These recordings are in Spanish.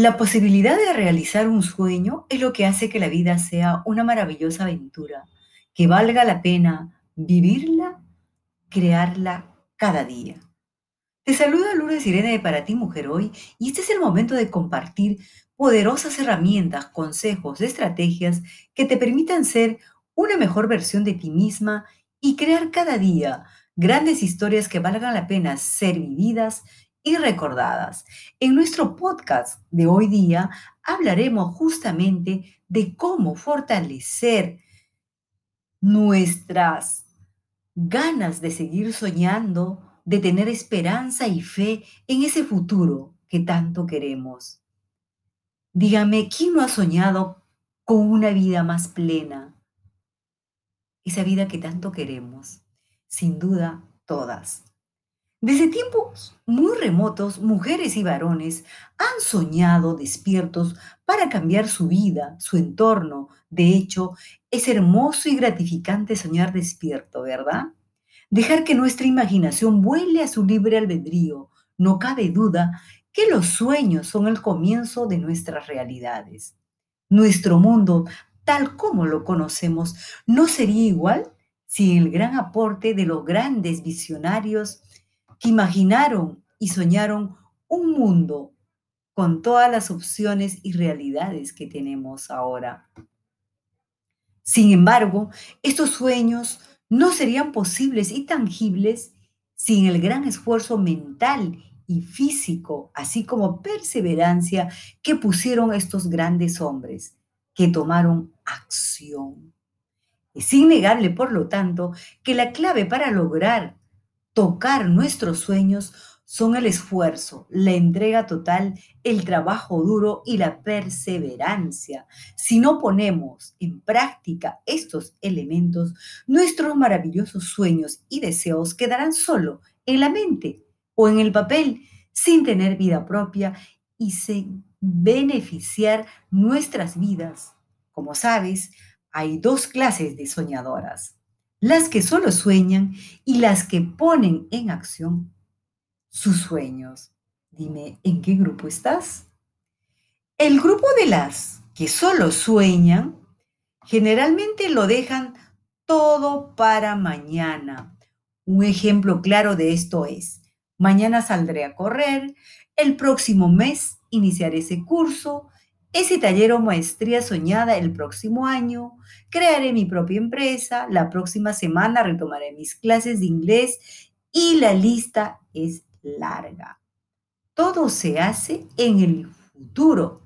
La posibilidad de realizar un sueño es lo que hace que la vida sea una maravillosa aventura, que valga la pena vivirla, crearla cada día. Te saluda Lourdes Irene de Para ti Mujer Hoy y este es el momento de compartir poderosas herramientas, consejos, estrategias que te permitan ser una mejor versión de ti misma y crear cada día grandes historias que valgan la pena ser vividas y recordadas. En nuestro podcast de hoy día hablaremos justamente de cómo fortalecer nuestras ganas de seguir soñando, de tener esperanza y fe en ese futuro que tanto queremos. Dígame, ¿quién no ha soñado con una vida más plena? Esa vida que tanto queremos. Sin duda, todas. Desde tiempos muy remotos, mujeres y varones han soñado despiertos para cambiar su vida, su entorno. De hecho, es hermoso y gratificante soñar despierto, ¿verdad? Dejar que nuestra imaginación vuele a su libre albedrío. No cabe duda que los sueños son el comienzo de nuestras realidades. Nuestro mundo, tal como lo conocemos, no sería igual sin el gran aporte de los grandes visionarios que imaginaron y soñaron un mundo con todas las opciones y realidades que tenemos ahora. Sin embargo, estos sueños no serían posibles y tangibles sin el gran esfuerzo mental y físico, así como perseverancia que pusieron estos grandes hombres, que tomaron acción. Es innegable, por lo tanto, que la clave para lograr tocar nuestros sueños son el esfuerzo, la entrega total, el trabajo duro y la perseverancia. Si no ponemos en práctica estos elementos, nuestros maravillosos sueños y deseos quedarán solo en la mente o en el papel, sin tener vida propia y sin beneficiar nuestras vidas. Como sabes, hay dos clases de soñadoras las que solo sueñan y las que ponen en acción sus sueños. Dime, ¿en qué grupo estás? El grupo de las que solo sueñan generalmente lo dejan todo para mañana. Un ejemplo claro de esto es, mañana saldré a correr, el próximo mes iniciaré ese curso, ese taller o maestría soñada el próximo año, crearé mi propia empresa, la próxima semana retomaré mis clases de inglés y la lista es larga. Todo se hace en el futuro.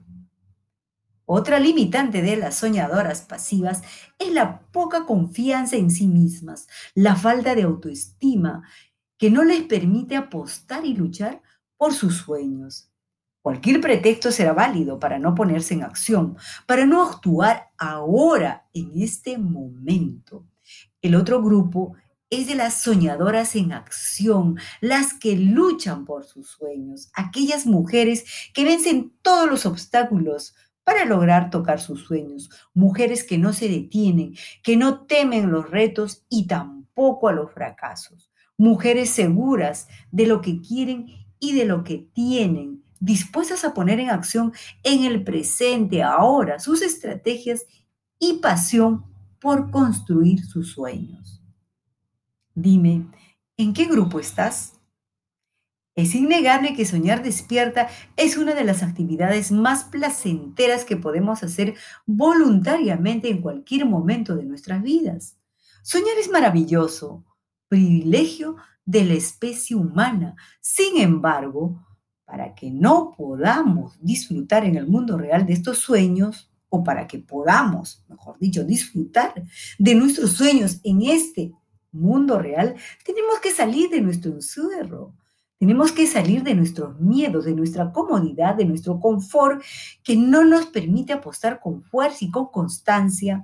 Otra limitante de las soñadoras pasivas es la poca confianza en sí mismas, la falta de autoestima que no les permite apostar y luchar por sus sueños. Cualquier pretexto será válido para no ponerse en acción, para no actuar ahora, en este momento. El otro grupo es de las soñadoras en acción, las que luchan por sus sueños, aquellas mujeres que vencen todos los obstáculos para lograr tocar sus sueños, mujeres que no se detienen, que no temen los retos y tampoco a los fracasos, mujeres seguras de lo que quieren y de lo que tienen dispuestas a poner en acción en el presente, ahora, sus estrategias y pasión por construir sus sueños. Dime, ¿en qué grupo estás? Es innegable que soñar despierta es una de las actividades más placenteras que podemos hacer voluntariamente en cualquier momento de nuestras vidas. Soñar es maravilloso, privilegio de la especie humana. Sin embargo, para que no podamos disfrutar en el mundo real de estos sueños, o para que podamos, mejor dicho, disfrutar de nuestros sueños en este mundo real, tenemos que salir de nuestro encierro, tenemos que salir de nuestros miedos, de nuestra comodidad, de nuestro confort, que no nos permite apostar con fuerza y con constancia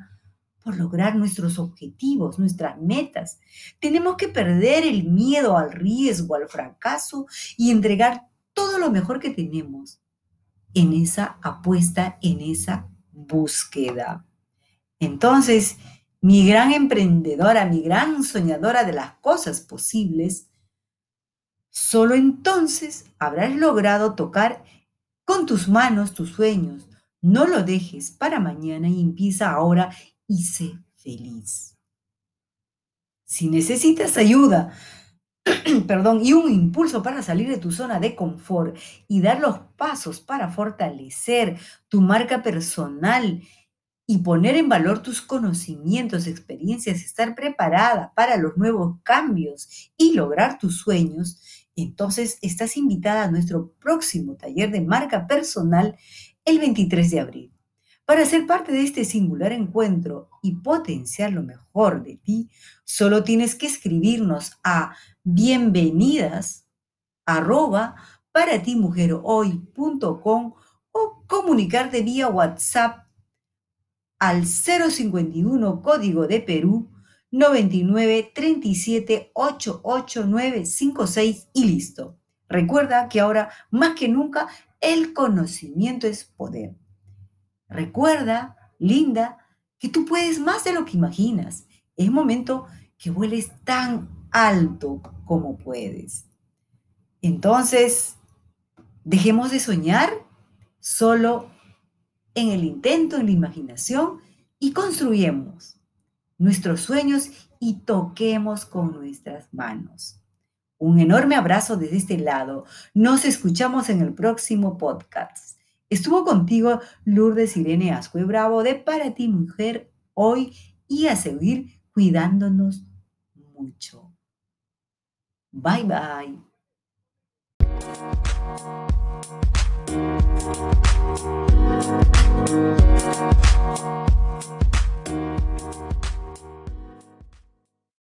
por lograr nuestros objetivos, nuestras metas. Tenemos que perder el miedo al riesgo, al fracaso y entregar todo lo mejor que tenemos en esa apuesta, en esa búsqueda. Entonces, mi gran emprendedora, mi gran soñadora de las cosas posibles, solo entonces habrás logrado tocar con tus manos tus sueños. No lo dejes para mañana y empieza ahora y sé feliz. Si necesitas ayuda, perdón, y un impulso para salir de tu zona de confort y dar los pasos para fortalecer tu marca personal y poner en valor tus conocimientos, experiencias, estar preparada para los nuevos cambios y lograr tus sueños, entonces estás invitada a nuestro próximo taller de marca personal el 23 de abril. Para ser parte de este singular encuentro y potenciar lo mejor de ti, solo tienes que escribirnos a bienvenidas arroba para ti o comunicarte vía WhatsApp al 051 código de Perú 99 37 88956 y listo. Recuerda que ahora más que nunca el conocimiento es poder. Recuerda, linda, que tú puedes más de lo que imaginas. Es momento que vueles tan alto como puedes. Entonces, dejemos de soñar solo en el intento, en la imaginación y construyamos nuestros sueños y toquemos con nuestras manos. Un enorme abrazo desde este lado. Nos escuchamos en el próximo podcast. Estuvo contigo Lourdes Irene Ascue Bravo de Para ti Mujer hoy y a seguir cuidándonos mucho. Bye bye.